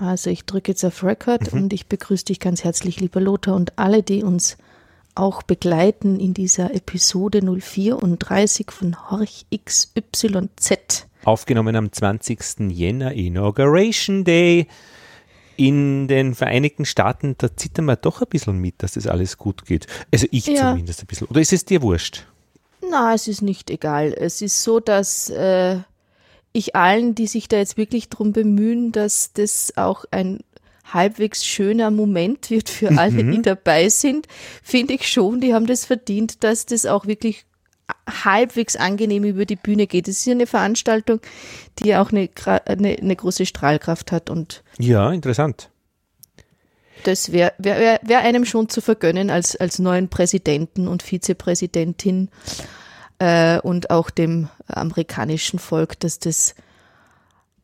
Also ich drücke jetzt auf Record mhm. und ich begrüße dich ganz herzlich, lieber Lothar, und alle, die uns auch begleiten in dieser Episode 034 von Horch XYZ. Aufgenommen am 20. Jänner, Inauguration Day. In den Vereinigten Staaten, da zittern wir doch ein bisschen mit, dass das alles gut geht. Also ich ja. zumindest ein bisschen. Oder ist es dir wurscht? Na, es ist nicht egal. Es ist so, dass äh, ich allen, die sich da jetzt wirklich darum bemühen, dass das auch ein halbwegs schöner Moment wird für alle, mhm. die dabei sind, finde ich schon, die haben das verdient, dass das auch wirklich halbwegs angenehm über die Bühne geht. Es ist ja eine Veranstaltung, die auch eine, eine, eine große Strahlkraft hat und ja, interessant. Das wäre wär, wär einem schon zu vergönnen als, als neuen Präsidenten und Vizepräsidentin äh, und auch dem amerikanischen Volk, dass das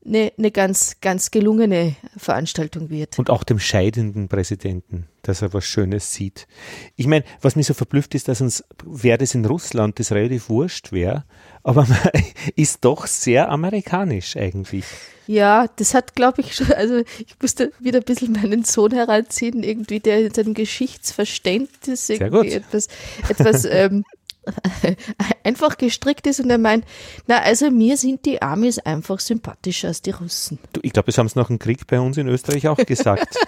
eine, eine ganz, ganz gelungene Veranstaltung wird. Und auch dem scheidenden Präsidenten, dass er was Schönes sieht. Ich meine, was mich so verblüfft ist, dass uns, wäre das in Russland das relativ wurscht wäre, aber man ist doch sehr amerikanisch eigentlich. Ja, das hat, glaube ich, schon, also ich musste wieder ein bisschen meinen Sohn heranziehen, irgendwie, der in seinem Geschichtsverständnis irgendwie etwas, etwas ähm, einfach gestrickt ist und er meint, na, also mir sind die Amis einfach sympathischer als die Russen. Du, ich glaube, das haben sie nach dem Krieg bei uns in Österreich auch gesagt.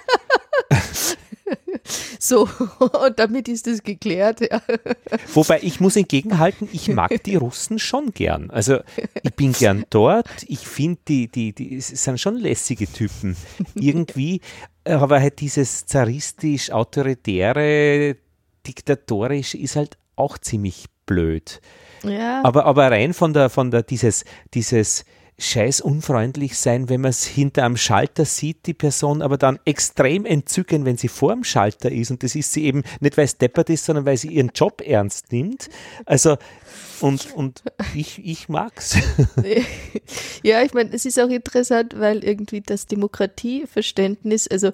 So, und damit ist es geklärt. Ja. Wobei ich muss entgegenhalten, ich mag die Russen schon gern. Also ich bin gern dort. Ich finde, die, die, die sind schon lässige Typen. Irgendwie, aber halt dieses zaristisch, autoritäre, diktatorisch ist halt auch ziemlich blöd. Ja. Aber, aber rein von der, von der, dieses, dieses, scheiß unfreundlich sein, wenn man es hinter einem Schalter sieht, die Person, aber dann extrem entzücken, wenn sie vor dem Schalter ist. Und das ist sie eben nicht, weil es deppert ist, sondern weil sie ihren Job ernst nimmt. Also und, und ich, ich mag's. Ja, ich meine, es ist auch interessant, weil irgendwie das Demokratieverständnis, also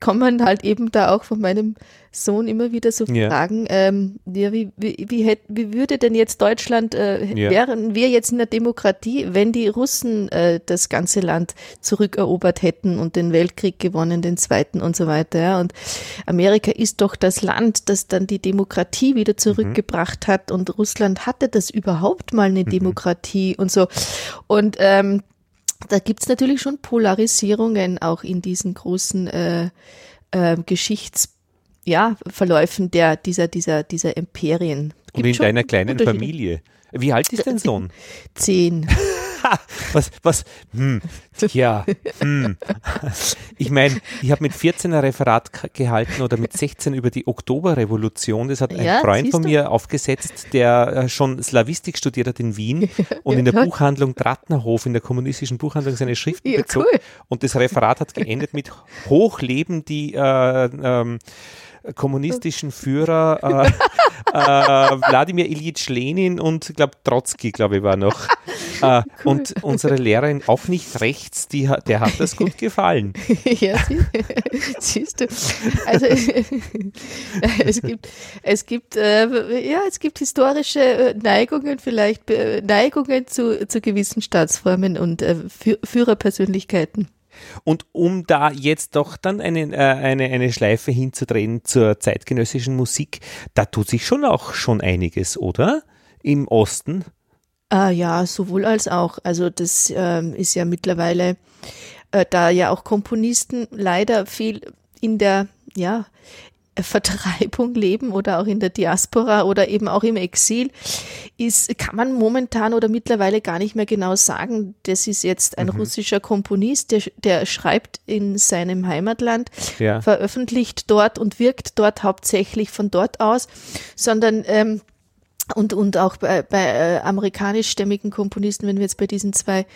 kommen halt eben da auch von meinem Sohn immer wieder so ja. Fragen, ähm, ja, wie, wie, wie, hätt, wie würde denn jetzt Deutschland, äh, ja. wären wir jetzt in der Demokratie, wenn die Russen äh, das ganze Land zurückerobert hätten und den Weltkrieg gewonnen, den zweiten und so weiter. Ja? Und Amerika ist doch das Land, das dann die Demokratie wieder mhm. zurückgebracht mhm. hat und Russland hatte das überhaupt mal eine mhm. Demokratie und so. Und ähm, da gibt's natürlich schon Polarisierungen auch in diesen großen äh, äh, Geschichts ja, Verläufen der, dieser, dieser, dieser Imperien. Gibt Und in deiner kleinen Familie. Wie alt ist dein Sohn? Zehn. was, was, hm, ja, hm. Ich meine, ich habe mit 14 ein Referat gehalten oder mit 16 über die Oktoberrevolution. Das hat ein ja, Freund von mir aufgesetzt, der äh, schon Slavistik studiert hat in Wien und in der Buchhandlung Trattnerhof, in der kommunistischen Buchhandlung, seine Schriften ja, bezog. Cool. Und das Referat hat geendet mit Hochleben die äh, ähm, kommunistischen Führer äh, äh, Wladimir Ilyich Lenin und ich glaube Trotzki, glaube ich, war noch. Äh, cool. Und unsere Lehrerin auch nicht rechts, die, der hat das gut gefallen. ja, siehst du. Also es gibt, es gibt, äh, ja, es gibt historische äh, Neigungen, vielleicht Neigungen zu, zu gewissen Staatsformen und äh, Führerpersönlichkeiten. Und um da jetzt doch dann eine, äh, eine, eine Schleife hinzudrehen zur zeitgenössischen Musik, da tut sich schon auch schon einiges, oder? Im Osten? Ah, ja, sowohl als auch. Also das ähm, ist ja mittlerweile, äh, da ja auch Komponisten leider viel in der, ja, Vertreibung leben oder auch in der Diaspora oder eben auch im Exil, ist, kann man momentan oder mittlerweile gar nicht mehr genau sagen, das ist jetzt ein mhm. russischer Komponist, der, der schreibt in seinem Heimatland, ja. veröffentlicht dort und wirkt dort hauptsächlich von dort aus, sondern ähm, und, und auch bei, bei äh, amerikanischstämmigen Komponisten, wenn wir jetzt bei diesen zwei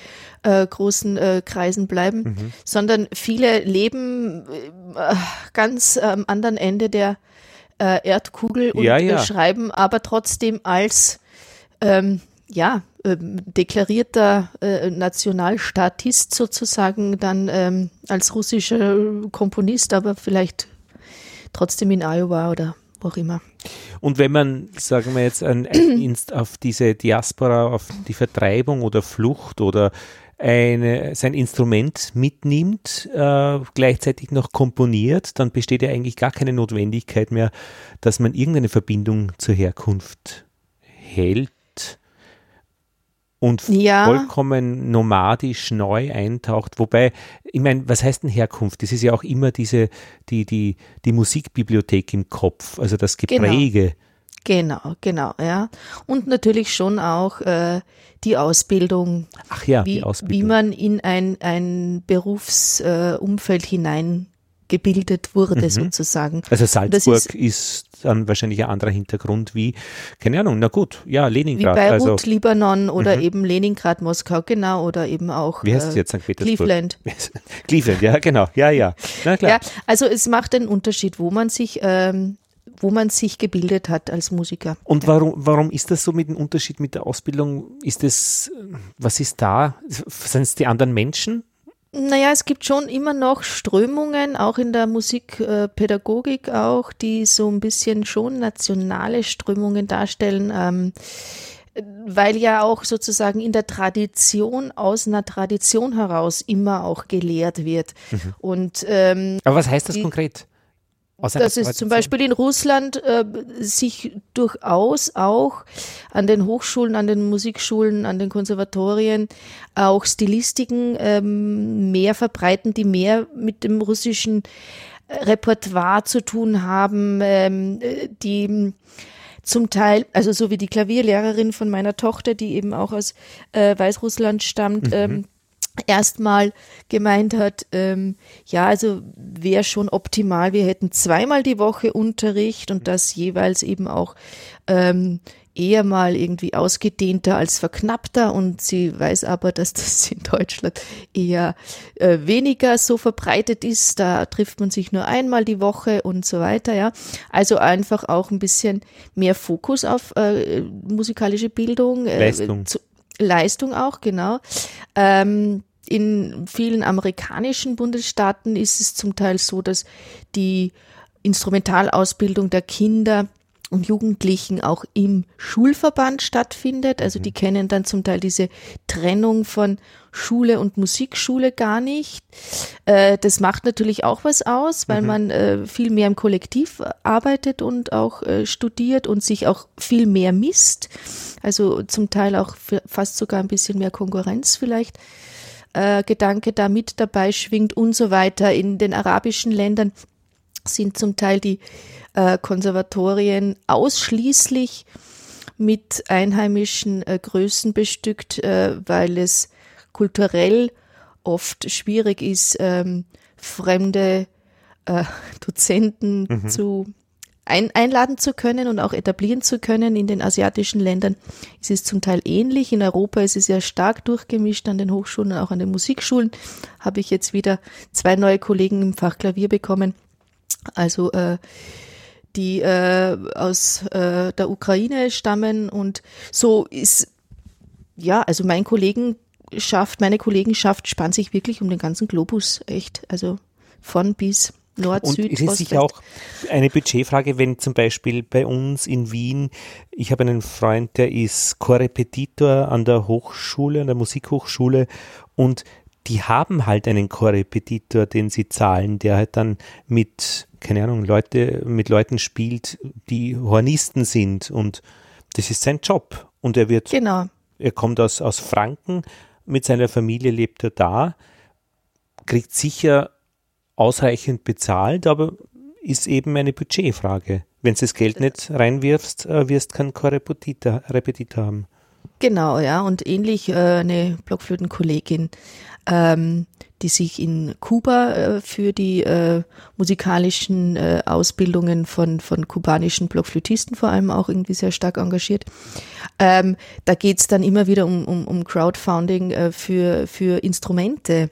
äh, großen äh, Kreisen bleiben, mhm. sondern viele leben äh, ganz am anderen Ende der äh, Erdkugel und ja, ja. schreiben aber trotzdem als ähm, ja, ähm, deklarierter äh, Nationalstatist sozusagen dann ähm, als russischer Komponist, aber vielleicht trotzdem in Iowa oder wo auch immer. Und wenn man, sagen wir jetzt, ein, auf diese Diaspora, auf die Vertreibung oder Flucht oder eine, sein Instrument mitnimmt, äh, gleichzeitig noch komponiert, dann besteht ja eigentlich gar keine Notwendigkeit mehr, dass man irgendeine Verbindung zur Herkunft hält und ja. vollkommen nomadisch neu eintaucht. Wobei, ich meine, was heißt denn Herkunft? Das ist ja auch immer diese, die, die, die Musikbibliothek im Kopf, also das genau. Gepräge. Genau. Genau, genau, ja. Und natürlich schon auch äh, die Ausbildung. Ach ja, wie, die Ausbildung. Wie man in ein, ein Berufsumfeld äh, hinein gebildet wurde, mhm. sozusagen. Also Salzburg ist, ist, dann wahrscheinlich ein anderer Hintergrund wie, keine Ahnung, na gut, ja, Leningrad. Wie Beirut, also, Libanon oder mhm. eben Leningrad, Moskau, genau, oder eben auch wie heißt äh, jetzt St. Petersburg? Cleveland. Cleveland, ja, genau, ja, ja. Na klar. Ja, also es macht einen Unterschied, wo man sich ähm, wo man sich gebildet hat als Musiker. Und warum, warum ist das so mit dem Unterschied mit der Ausbildung? Ist es, was ist da? Sind es die anderen Menschen? Naja, es gibt schon immer noch Strömungen, auch in der Musikpädagogik auch, die so ein bisschen schon nationale Strömungen darstellen. Ähm, weil ja auch sozusagen in der Tradition, aus einer Tradition heraus immer auch gelehrt wird. Mhm. Und, ähm, Aber was heißt das die, konkret? Dass es zum Beispiel in Russland äh, sich durchaus auch an den Hochschulen, an den Musikschulen, an den Konservatorien auch Stilistiken ähm, mehr verbreiten, die mehr mit dem russischen Repertoire zu tun haben, ähm, die zum Teil, also so wie die Klavierlehrerin von meiner Tochter, die eben auch aus äh, Weißrussland stammt, mhm. ähm, erstmal gemeint hat, ähm, ja, also wäre schon optimal, wir hätten zweimal die Woche Unterricht und das jeweils eben auch ähm, eher mal irgendwie ausgedehnter als verknappter und sie weiß aber, dass das in Deutschland eher äh, weniger so verbreitet ist. Da trifft man sich nur einmal die Woche und so weiter, ja. Also einfach auch ein bisschen mehr Fokus auf äh, musikalische Bildung. Äh, Leistung. Zu, Leistung auch, genau. Ähm, in vielen amerikanischen Bundesstaaten ist es zum Teil so, dass die Instrumentalausbildung der Kinder und Jugendlichen auch im Schulverband stattfindet. Also die mhm. kennen dann zum Teil diese Trennung von Schule und Musikschule gar nicht. Äh, das macht natürlich auch was aus, weil mhm. man äh, viel mehr im Kollektiv arbeitet und auch äh, studiert und sich auch viel mehr misst. Also zum Teil auch fast sogar ein bisschen mehr Konkurrenz vielleicht Gedanke da mit dabei schwingt und so weiter. In den arabischen Ländern sind zum Teil die äh, Konservatorien ausschließlich mit einheimischen äh, Größen bestückt, äh, weil es kulturell oft schwierig ist, ähm, fremde äh, Dozenten mhm. zu ein, einladen zu können und auch etablieren zu können. In den asiatischen Ländern ist es zum Teil ähnlich. In Europa ist es ja stark durchgemischt an den Hochschulen und auch an den Musikschulen. Habe ich jetzt wieder zwei neue Kollegen im Fach Klavier bekommen. Also äh, die äh, aus äh, der Ukraine stammen und so ist ja, also mein Kollegen schafft, meine Kollegenschaft spannt sich wirklich um den ganzen Globus, echt. Also von bis Nord, und Süd, es ist sicher auch eine Budgetfrage, wenn zum Beispiel bei uns in Wien, ich habe einen Freund, der ist Chorrepetitor an der Hochschule, an der Musikhochschule und die haben halt einen Chorrepetitor, den sie zahlen, der halt dann mit, keine Ahnung, Leute, mit Leuten spielt, die Hornisten sind und das ist sein Job. Und er wird, genau. er kommt aus, aus Franken, mit seiner Familie lebt er da, kriegt sicher ausreichend bezahlt, aber ist eben eine Budgetfrage. Wenn du das Geld nicht reinwirfst, äh, wirst du keinen Korrepetitor haben. Genau, ja, und ähnlich äh, eine Blockflötenkollegin ähm, die sich in Kuba äh, für die äh, musikalischen äh, Ausbildungen von, von kubanischen Blockflötisten vor allem auch irgendwie sehr stark engagiert. Ähm, da geht's dann immer wieder um, um, um Crowdfunding äh, für, für Instrumente.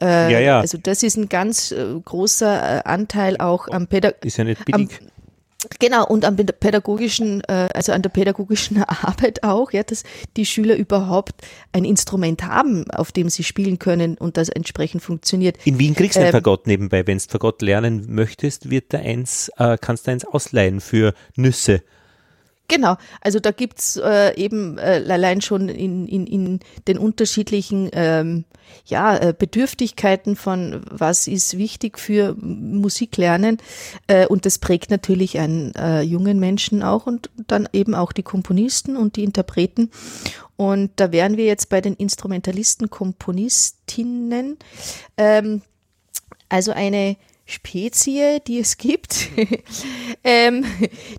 Äh, ja, ja. Also das ist ein ganz äh, großer äh, Anteil auch am Pädagogik. Ist ja nicht billig. Am, Genau, und an der pädagogischen, äh, also an der pädagogischen Arbeit auch, ja, dass die Schüler überhaupt ein Instrument haben, auf dem sie spielen können und das entsprechend funktioniert. In Wien kriegst du ähm, ein Fagott nebenbei. Wenn du Fagott lernen möchtest, wird da eins, äh, kannst du eins ausleihen für Nüsse. Genau, also da gibt's äh, eben äh, allein schon in, in, in den unterschiedlichen ähm, ja, äh, Bedürftigkeiten von was ist wichtig für Musiklernen äh, und das prägt natürlich einen äh, jungen Menschen auch und dann eben auch die Komponisten und die Interpreten. Und da wären wir jetzt bei den Instrumentalisten, Komponistinnen, ähm, also eine Spezie, die es gibt, ähm,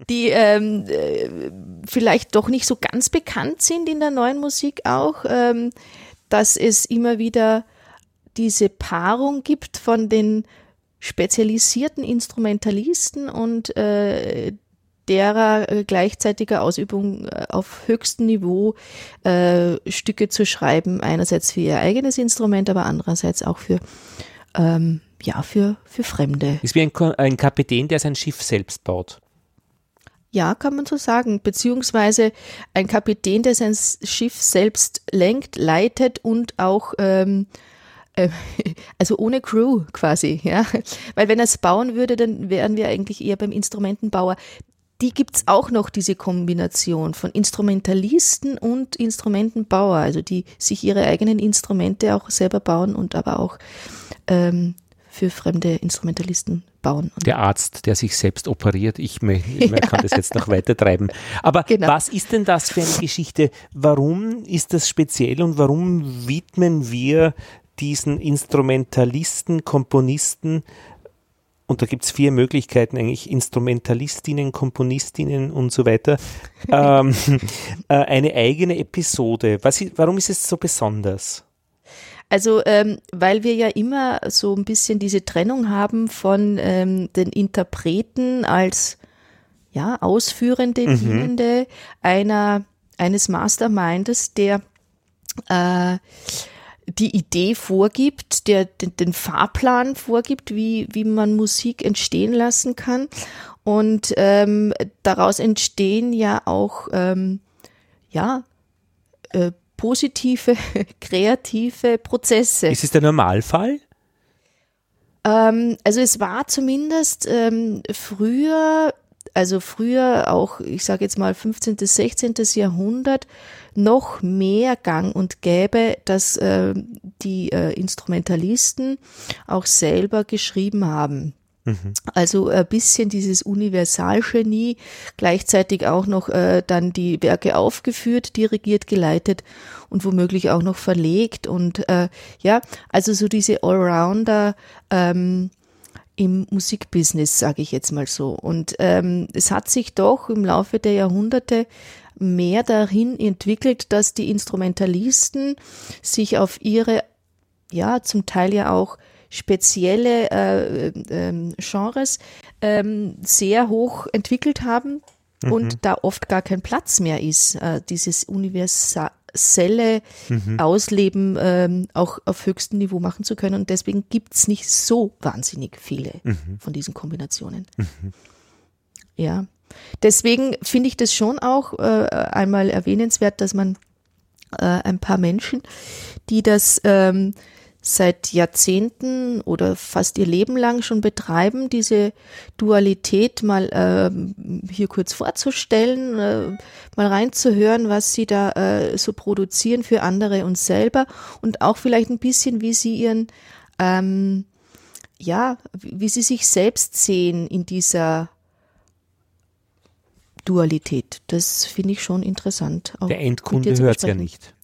die ähm, äh, vielleicht doch nicht so ganz bekannt sind in der neuen Musik auch, ähm, dass es immer wieder diese Paarung gibt von den spezialisierten Instrumentalisten und äh, derer äh, gleichzeitiger Ausübung äh, auf höchstem Niveau äh, Stücke zu schreiben, einerseits für ihr eigenes Instrument, aber andererseits auch für ähm, ja, für, für Fremde. Ist wie ein, ein Kapitän, der sein Schiff selbst baut. Ja, kann man so sagen. Beziehungsweise ein Kapitän, der sein Schiff selbst lenkt, leitet und auch, ähm, äh, also ohne Crew quasi, ja. Weil wenn er es bauen würde, dann wären wir eigentlich eher beim Instrumentenbauer. Die gibt es auch noch, diese Kombination von Instrumentalisten und Instrumentenbauer, also die sich ihre eigenen Instrumente auch selber bauen und aber auch ähm, für fremde Instrumentalisten bauen. Der Arzt, der sich selbst operiert, ich, ich ja. kann das jetzt noch weiter treiben. Aber genau. was ist denn das für eine Geschichte? Warum ist das speziell und warum widmen wir diesen Instrumentalisten, Komponisten, und da gibt es vier Möglichkeiten eigentlich, Instrumentalistinnen, Komponistinnen und so weiter, ähm, äh, eine eigene Episode. Was, warum ist es so besonders? Also, ähm, weil wir ja immer so ein bisschen diese Trennung haben von ähm, den Interpreten als ja, Ausführende, mhm. Dienende einer, eines Mastermindes, der äh, die Idee vorgibt, der den, den, Fahrplan vorgibt, wie, wie man Musik entstehen lassen kann. Und ähm, daraus entstehen ja auch ähm, ja, äh, positive, kreative Prozesse. Ist es der Normalfall? Ähm, also es war zumindest ähm, früher, also früher auch, ich sage jetzt mal 15., 16. Jahrhundert, noch mehr gang und gäbe, dass äh, die äh, Instrumentalisten auch selber geschrieben haben. Mhm. Also ein bisschen dieses Universalgenie, gleichzeitig auch noch äh, dann die Werke aufgeführt, dirigiert, geleitet und womöglich auch noch verlegt. Und äh, ja, also so diese Allrounder ähm, im Musikbusiness, sage ich jetzt mal so. Und ähm, es hat sich doch im Laufe der Jahrhunderte mehr dahin entwickelt, dass die Instrumentalisten sich auf ihre, ja, zum Teil ja auch spezielle äh, äh, Genres ähm, sehr hoch entwickelt haben mhm. und da oft gar kein Platz mehr ist, äh, dieses universelle mhm. Ausleben ähm, auch auf höchstem Niveau machen zu können. Und deswegen gibt es nicht so wahnsinnig viele mhm. von diesen Kombinationen. Mhm. Ja. Deswegen finde ich das schon auch äh, einmal erwähnenswert, dass man äh, ein paar Menschen, die das ähm, seit Jahrzehnten oder fast ihr Leben lang schon betreiben, diese Dualität mal äh, hier kurz vorzustellen, äh, mal reinzuhören, was sie da äh, so produzieren für andere und selber und auch vielleicht ein bisschen, wie sie ihren, ähm, ja, wie sie sich selbst sehen in dieser Dualität. Das finde ich schon interessant. Der Endkunde hört ja nicht.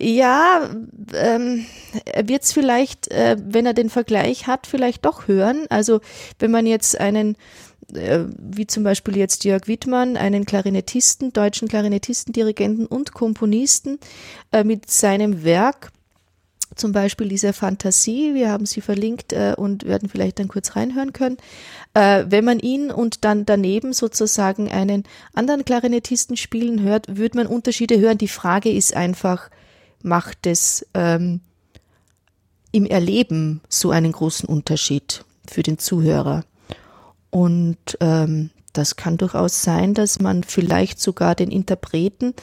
Ja, ähm, er wird es vielleicht, äh, wenn er den Vergleich hat, vielleicht doch hören. Also wenn man jetzt einen, äh, wie zum Beispiel jetzt Jörg Wittmann, einen Klarinettisten, deutschen Klarinettisten, Dirigenten und Komponisten äh, mit seinem Werk, zum Beispiel dieser Fantasie, wir haben sie verlinkt äh, und werden vielleicht dann kurz reinhören können. Äh, wenn man ihn und dann daneben sozusagen einen anderen Klarinettisten spielen hört, wird man Unterschiede hören. Die Frage ist einfach, macht es ähm, im Erleben so einen großen Unterschied für den Zuhörer. Und ähm, das kann durchaus sein, dass man vielleicht sogar den Interpreten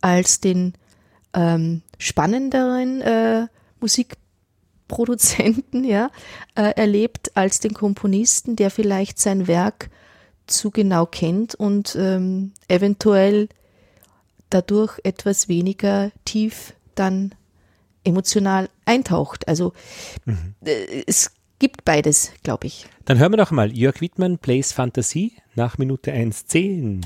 als den ähm, spannenderen äh, Musikproduzenten ja, äh, erlebt als den Komponisten, der vielleicht sein Werk zu genau kennt und ähm, eventuell dadurch etwas weniger tief dann emotional eintaucht. Also mhm. äh, es gibt beides, glaube ich. Dann hören wir doch mal Jörg Wittmann Plays Fantasie nach Minute 1.10.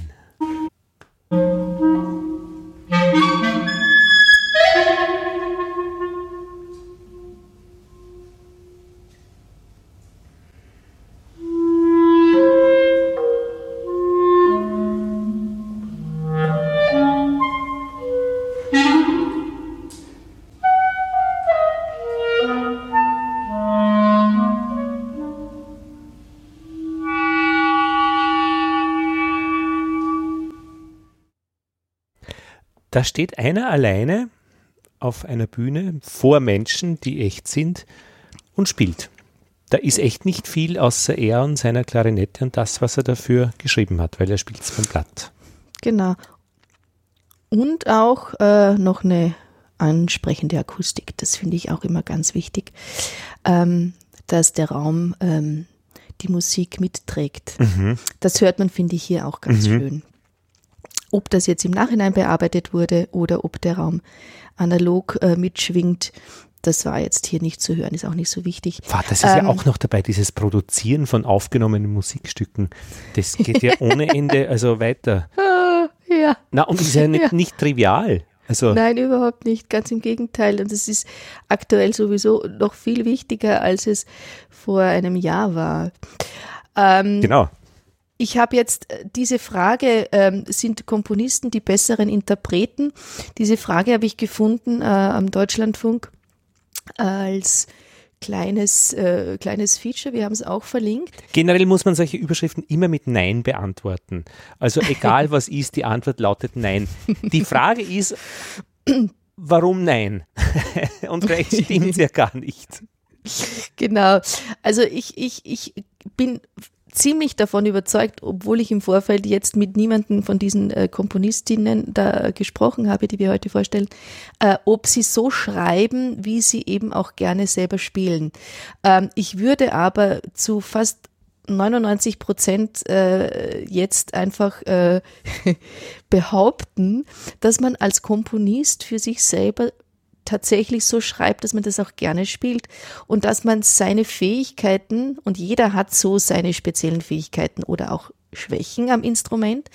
Da steht einer alleine auf einer Bühne vor Menschen, die echt sind und spielt. Da ist echt nicht viel außer er und seiner Klarinette und das, was er dafür geschrieben hat, weil er spielt es vom Blatt. Genau. Und auch äh, noch eine ansprechende Akustik. Das finde ich auch immer ganz wichtig, ähm, dass der Raum ähm, die Musik mitträgt. Mhm. Das hört man, finde ich, hier auch ganz mhm. schön. Ob das jetzt im Nachhinein bearbeitet wurde oder ob der Raum analog äh, mitschwingt, das war jetzt hier nicht zu hören, ist auch nicht so wichtig. Das ist ähm, ja auch noch dabei, dieses Produzieren von aufgenommenen Musikstücken. Das geht ja ohne Ende also weiter. ja. Na, und ist ja nicht, ja. nicht trivial. Also Nein, überhaupt nicht. Ganz im Gegenteil. Und es ist aktuell sowieso noch viel wichtiger, als es vor einem Jahr war. Ähm, genau. Ich habe jetzt äh, diese Frage, ähm, sind Komponisten die besseren Interpreten? Diese Frage habe ich gefunden äh, am Deutschlandfunk als kleines, äh, kleines Feature. Wir haben es auch verlinkt. Generell muss man solche Überschriften immer mit Nein beantworten. Also egal was ist, die Antwort lautet Nein. Die Frage ist, warum Nein? Und vielleicht stimmt es ja gar nicht. Genau. Also ich, ich, ich bin ziemlich davon überzeugt, obwohl ich im Vorfeld jetzt mit niemanden von diesen äh, Komponistinnen da gesprochen habe, die wir heute vorstellen, äh, ob sie so schreiben, wie sie eben auch gerne selber spielen. Ähm, ich würde aber zu fast 99 Prozent äh, jetzt einfach äh, behaupten, dass man als Komponist für sich selber tatsächlich so schreibt, dass man das auch gerne spielt und dass man seine Fähigkeiten, und jeder hat so seine speziellen Fähigkeiten oder auch Schwächen am Instrument,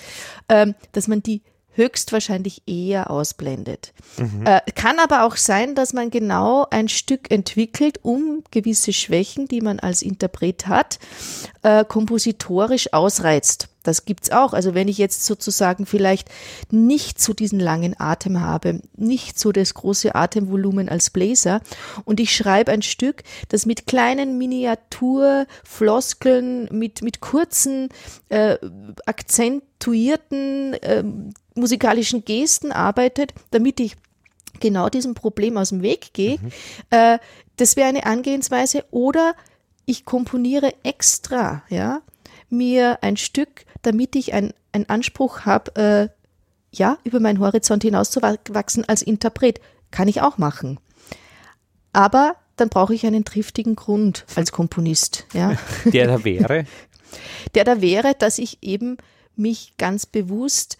ähm, dass man die höchstwahrscheinlich eher ausblendet. Mhm. Äh, kann aber auch sein, dass man genau ein Stück entwickelt, um gewisse Schwächen, die man als Interpret hat, äh, kompositorisch ausreizt. Das gibt's auch. Also wenn ich jetzt sozusagen vielleicht nicht so diesen langen Atem habe, nicht so das große Atemvolumen als Bläser und ich schreibe ein Stück, das mit kleinen Miniaturfloskeln, mit, mit kurzen, äh, akzentuierten äh, musikalischen Gesten arbeitet, damit ich genau diesem Problem aus dem Weg gehe, mhm. äh, das wäre eine Angehensweise oder ich komponiere extra, ja, mir ein Stück, damit ich einen Anspruch habe, äh, ja, über meinen Horizont hinauszuwachsen als Interpret. Kann ich auch machen. Aber dann brauche ich einen triftigen Grund als Komponist. Ja. Der da wäre? Der da wäre, dass ich eben mich ganz bewusst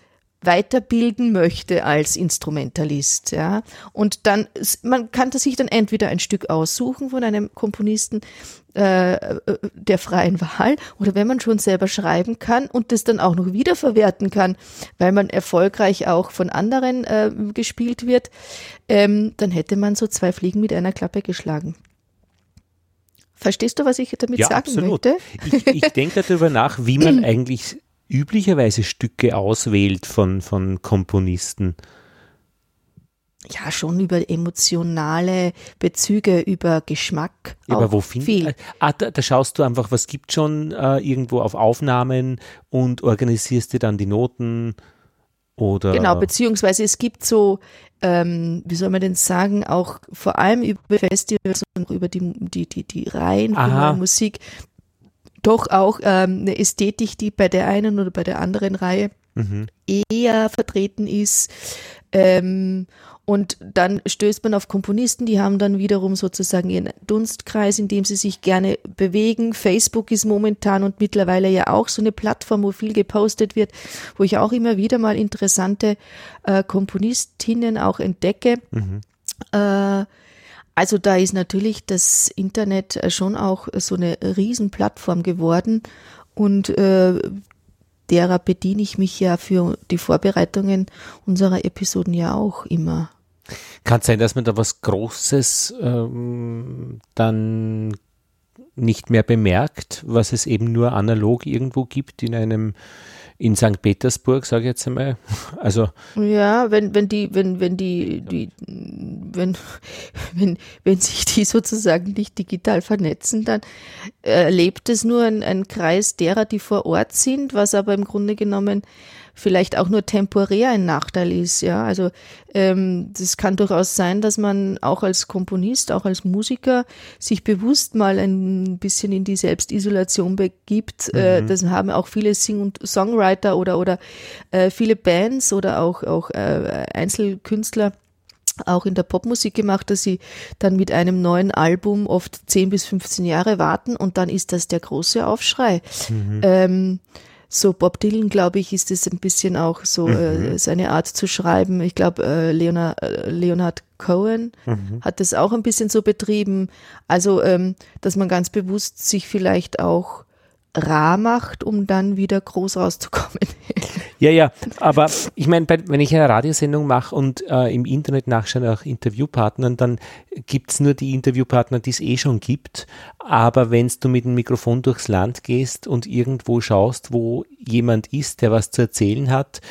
weiterbilden möchte als Instrumentalist, ja. Und dann, man kann sich dann entweder ein Stück aussuchen von einem Komponisten äh, äh, der freien Wahl oder wenn man schon selber schreiben kann und das dann auch noch wiederverwerten kann, weil man erfolgreich auch von anderen äh, gespielt wird, ähm, dann hätte man so zwei Fliegen mit einer Klappe geschlagen. Verstehst du, was ich damit ja, sagen absolut. möchte? Ich, ich denke darüber nach, wie man eigentlich üblicherweise Stücke auswählt von, von Komponisten? Ja, schon über emotionale Bezüge, über Geschmack. Ja, aber wo findest ah, da, da, schaust du einfach, was gibt schon äh, irgendwo auf Aufnahmen und organisierst dir dann die Noten oder. Genau, beziehungsweise es gibt so, ähm, wie soll man denn sagen, auch vor allem über Festivals und über die, die, die, die Reihen von Musik, doch auch ähm, eine Ästhetik, die bei der einen oder bei der anderen Reihe mhm. eher vertreten ist. Ähm, und dann stößt man auf Komponisten, die haben dann wiederum sozusagen ihren Dunstkreis, in dem sie sich gerne bewegen. Facebook ist momentan und mittlerweile ja auch so eine Plattform, wo viel gepostet wird, wo ich auch immer wieder mal interessante äh, Komponistinnen auch entdecke. Mhm. Äh, also da ist natürlich das Internet äh, schon auch so eine Riesenplattform geworden und äh, derer bediene ich mich ja für die Vorbereitungen unserer Episoden ja auch immer. Kann sein, dass man da was Großes ähm, dann nicht mehr bemerkt, was es eben nur analog irgendwo gibt in einem in St. Petersburg, sage ich jetzt einmal. Also ja, wenn wenn die wenn wenn die die wenn wenn wenn sich die sozusagen nicht digital vernetzen, dann erlebt es nur ein, ein Kreis derer, die vor Ort sind, was aber im Grunde genommen vielleicht auch nur temporär ein Nachteil ist. Ja, also ähm, das kann durchaus sein, dass man auch als Komponist, auch als Musiker sich bewusst mal ein bisschen in die Selbstisolation begibt. Äh, mhm. Äh, das haben auch viele Sing- und Songwriter oder oder äh, viele Bands oder auch auch äh, Einzelkünstler auch in der Popmusik gemacht, dass sie dann mit einem neuen Album oft 10 bis 15 Jahre warten und dann ist das der große Aufschrei. Mhm. Ähm, so Bob Dylan, glaube ich, ist es ein bisschen auch so äh, mhm. äh, seine Art zu schreiben. Ich glaube, äh, Leonard, äh, Leonard Cohen mhm. hat das auch ein bisschen so betrieben. Also, ähm, dass man ganz bewusst sich vielleicht auch rar macht, um dann wieder groß rauszukommen. ja, ja, aber ich meine, wenn ich eine Radiosendung mache und äh, im Internet nachschaue nach Interviewpartnern, dann gibt es nur die Interviewpartner, die es eh schon gibt. Aber wenn du mit dem Mikrofon durchs Land gehst und irgendwo schaust, wo jemand ist, der was zu erzählen hat,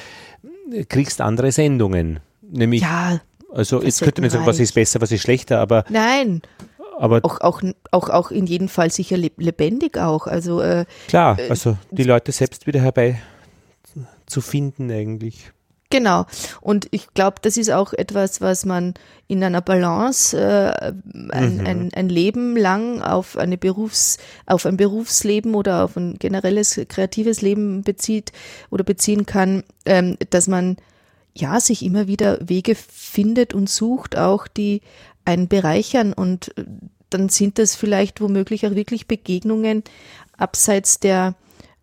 kriegst andere Sendungen. Nämlich, ja, also jetzt könnte man sagen, was ist besser, was ist schlechter, aber. Nein, aber auch, auch, auch, auch in jedem Fall sicher lebendig auch. Also, äh, klar, äh, also die Leute selbst wieder herbei zu finden eigentlich. Genau. Und ich glaube, das ist auch etwas, was man in einer Balance äh, ein, mhm. ein, ein Leben lang auf eine Berufs, auf ein Berufsleben oder auf ein generelles kreatives Leben bezieht oder beziehen kann, ähm, dass man ja sich immer wieder Wege findet und sucht, auch die einen bereichern und äh, dann sind das vielleicht womöglich auch wirklich Begegnungen abseits der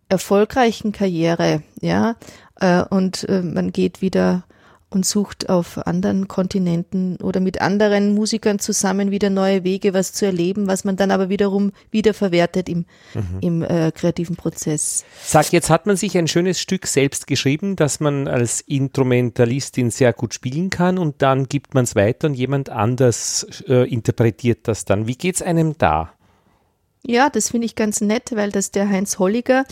erfolgreichen Karriere, ja, äh, und äh, man geht wieder und sucht auf anderen Kontinenten oder mit anderen Musikern zusammen wieder neue Wege, was zu erleben, was man dann aber wiederum wiederverwertet im, mhm. im äh, kreativen Prozess. Sag, jetzt hat man sich ein schönes Stück selbst geschrieben, das man als Instrumentalistin sehr gut spielen kann und dann gibt man es weiter und jemand anders äh, interpretiert das dann. Wie geht es einem da? Ja, das finde ich ganz nett, weil das der Heinz Holliger,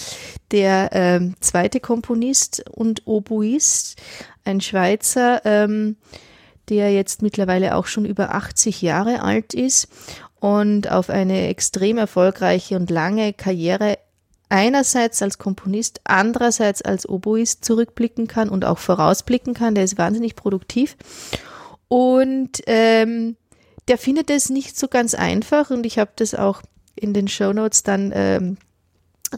der ähm, zweite Komponist und Oboist, ein Schweizer, ähm, der jetzt mittlerweile auch schon über 80 Jahre alt ist und auf eine extrem erfolgreiche und lange Karriere einerseits als Komponist, andererseits als Oboist zurückblicken kann und auch vorausblicken kann. Der ist wahnsinnig produktiv und ähm, der findet es nicht so ganz einfach und ich habe das auch in den Show Notes dann ähm,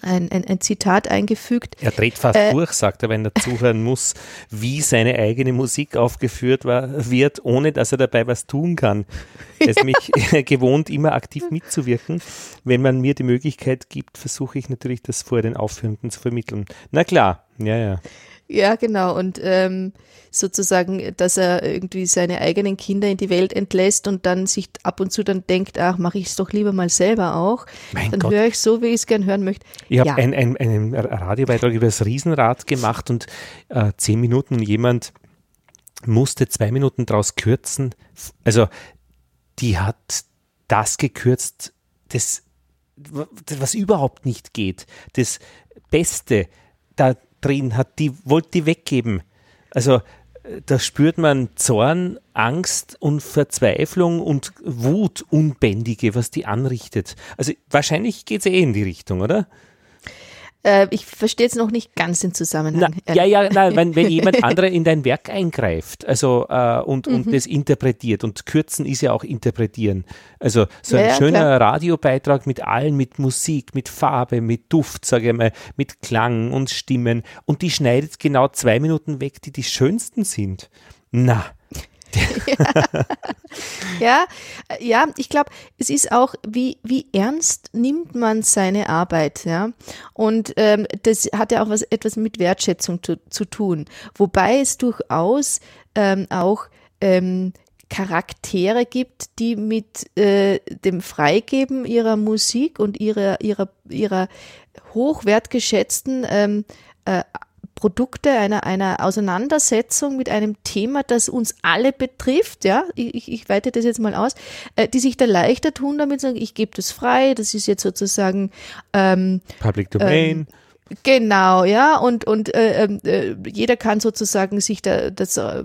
ein, ein, ein, Zitat eingefügt. Er dreht fast äh, durch, sagt er, wenn er zuhören muss, wie seine eigene Musik aufgeführt war, wird, ohne dass er dabei was tun kann. Er ist mich gewohnt, immer aktiv mitzuwirken. Wenn man mir die Möglichkeit gibt, versuche ich natürlich, das vor den Aufführenden zu vermitteln. Na klar, ja, ja. Ja, genau. Und ähm, sozusagen, dass er irgendwie seine eigenen Kinder in die Welt entlässt und dann sich ab und zu dann denkt, ach, mache ich es doch lieber mal selber auch. Mein dann höre ich so, wie ich es gern hören möchte. Ich habe ja. einen, einen, einen Radiobeitrag über das Riesenrad gemacht und äh, zehn Minuten jemand musste zwei Minuten draus kürzen. Also die hat das gekürzt, das, was überhaupt nicht geht. Das Beste, da drin hat, die wollte die weggeben. Also da spürt man Zorn, Angst und Verzweiflung und Wut unbändige, was die anrichtet. Also wahrscheinlich geht es eh in die Richtung, oder? Äh, ich verstehe jetzt noch nicht ganz den Zusammenhang. Na, ja, ja, nein, wenn, wenn jemand andere in dein Werk eingreift also, äh, und, und mhm. das interpretiert und kürzen ist ja auch interpretieren. Also so ein ja, schöner klar. Radiobeitrag mit allen, mit Musik, mit Farbe, mit Duft, sage ich mal, mit Klang und Stimmen und die schneidet genau zwei Minuten weg, die die schönsten sind. Na, ja. ja, ich glaube, es ist auch, wie, wie ernst nimmt man seine Arbeit, ja. Und ähm, das hat ja auch was, etwas mit Wertschätzung zu, zu tun. Wobei es durchaus ähm, auch ähm, Charaktere gibt, die mit äh, dem Freigeben ihrer Musik und ihrer, ihrer, ihrer hochwertgeschätzten ähm, äh, Produkte einer, einer Auseinandersetzung mit einem Thema, das uns alle betrifft, ja, ich, ich weite das jetzt mal aus, äh, die sich da leichter tun damit, sagen, ich gebe das frei, das ist jetzt sozusagen ähm, Public Domain. Ähm, Genau, ja, und, und äh, ähm, äh, jeder kann sozusagen sich da, das äh,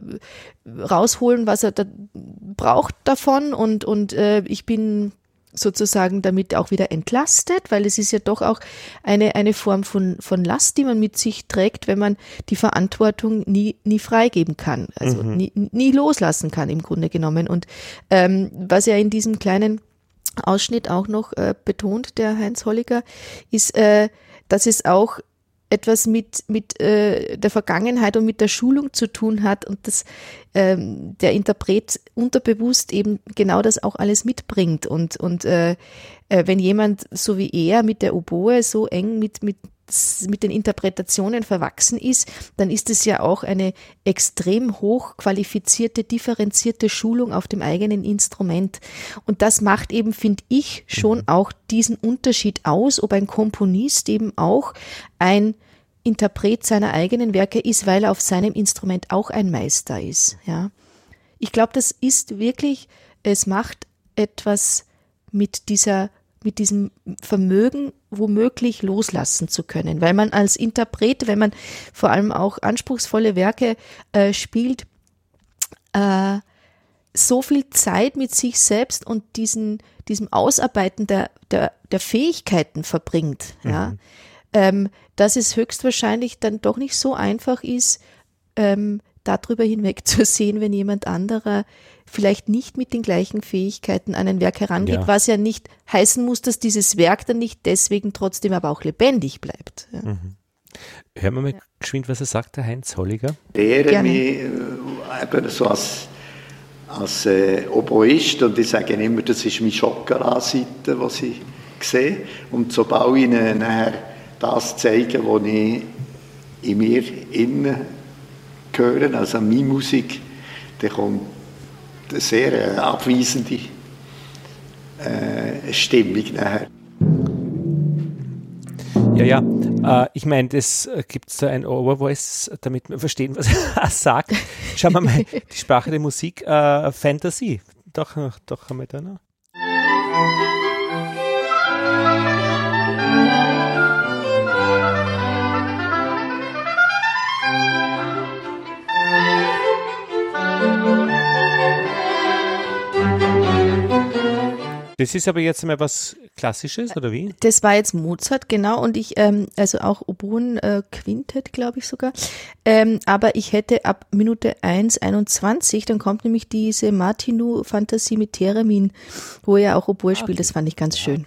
rausholen, was er da braucht davon und, und äh, ich bin sozusagen damit auch wieder entlastet, weil es ist ja doch auch eine, eine Form von, von Last, die man mit sich trägt, wenn man die Verantwortung nie, nie freigeben kann, also mhm. nie, nie loslassen kann im Grunde genommen. Und ähm, was er in diesem kleinen Ausschnitt auch noch äh, betont, der Heinz Holliger, ist, äh, dass es auch etwas mit, mit äh, der Vergangenheit und mit der Schulung zu tun hat und dass ähm, der Interpret unterbewusst eben genau das auch alles mitbringt. Und, und äh, äh, wenn jemand so wie er mit der Oboe so eng mit, mit mit den Interpretationen verwachsen ist, dann ist es ja auch eine extrem hoch qualifizierte, differenzierte Schulung auf dem eigenen Instrument. Und das macht eben, finde ich, schon auch diesen Unterschied aus, ob ein Komponist eben auch ein Interpret seiner eigenen Werke ist, weil er auf seinem Instrument auch ein Meister ist. Ja. Ich glaube, das ist wirklich, es macht etwas mit dieser mit diesem Vermögen womöglich loslassen zu können, weil man als Interpret, wenn man vor allem auch anspruchsvolle Werke äh, spielt, äh, so viel Zeit mit sich selbst und diesen, diesem Ausarbeiten der, der, der Fähigkeiten verbringt, mhm. ja, ähm, dass es höchstwahrscheinlich dann doch nicht so einfach ist, ähm, darüber hinweg zu sehen, wenn jemand anderer vielleicht nicht mit den gleichen Fähigkeiten an ein Werk herangeht, ja. was ja nicht heißen muss, dass dieses Werk dann nicht deswegen trotzdem aber auch lebendig bleibt. Ja. Mhm. Hören wir mal ja. geschwind, was er sagt, der Heinz Holliger. Lehre mich äh, eben so als, als äh, Oboist und ich sage immer, das ist meine Schokolade-Seite, die ich sehe. Und so baue ich ihnen nachher das zeigen, was ich in mir innen höre, also meine Musik, dann kommt sehr äh, abweisende äh, Stimmung nachher. Ja, ja. Äh, ich meine, das gibt es da ein Overvoice, damit wir verstehen, was er sagt. Schauen wir mal, die Sprache der Musik, äh, Fantasy. Doch, doch haben wir da noch. Das ist aber jetzt mal was Klassisches, oder wie? Das war jetzt Mozart, genau, und ich, ähm, also auch Oboen äh, Quintett, glaube ich sogar. Ähm, aber ich hätte ab Minute 1,21, dann kommt nämlich diese Martinu-Fantasie mit Theremin, wo er auch Oboe spielt. Das fand ich ganz ah, schön.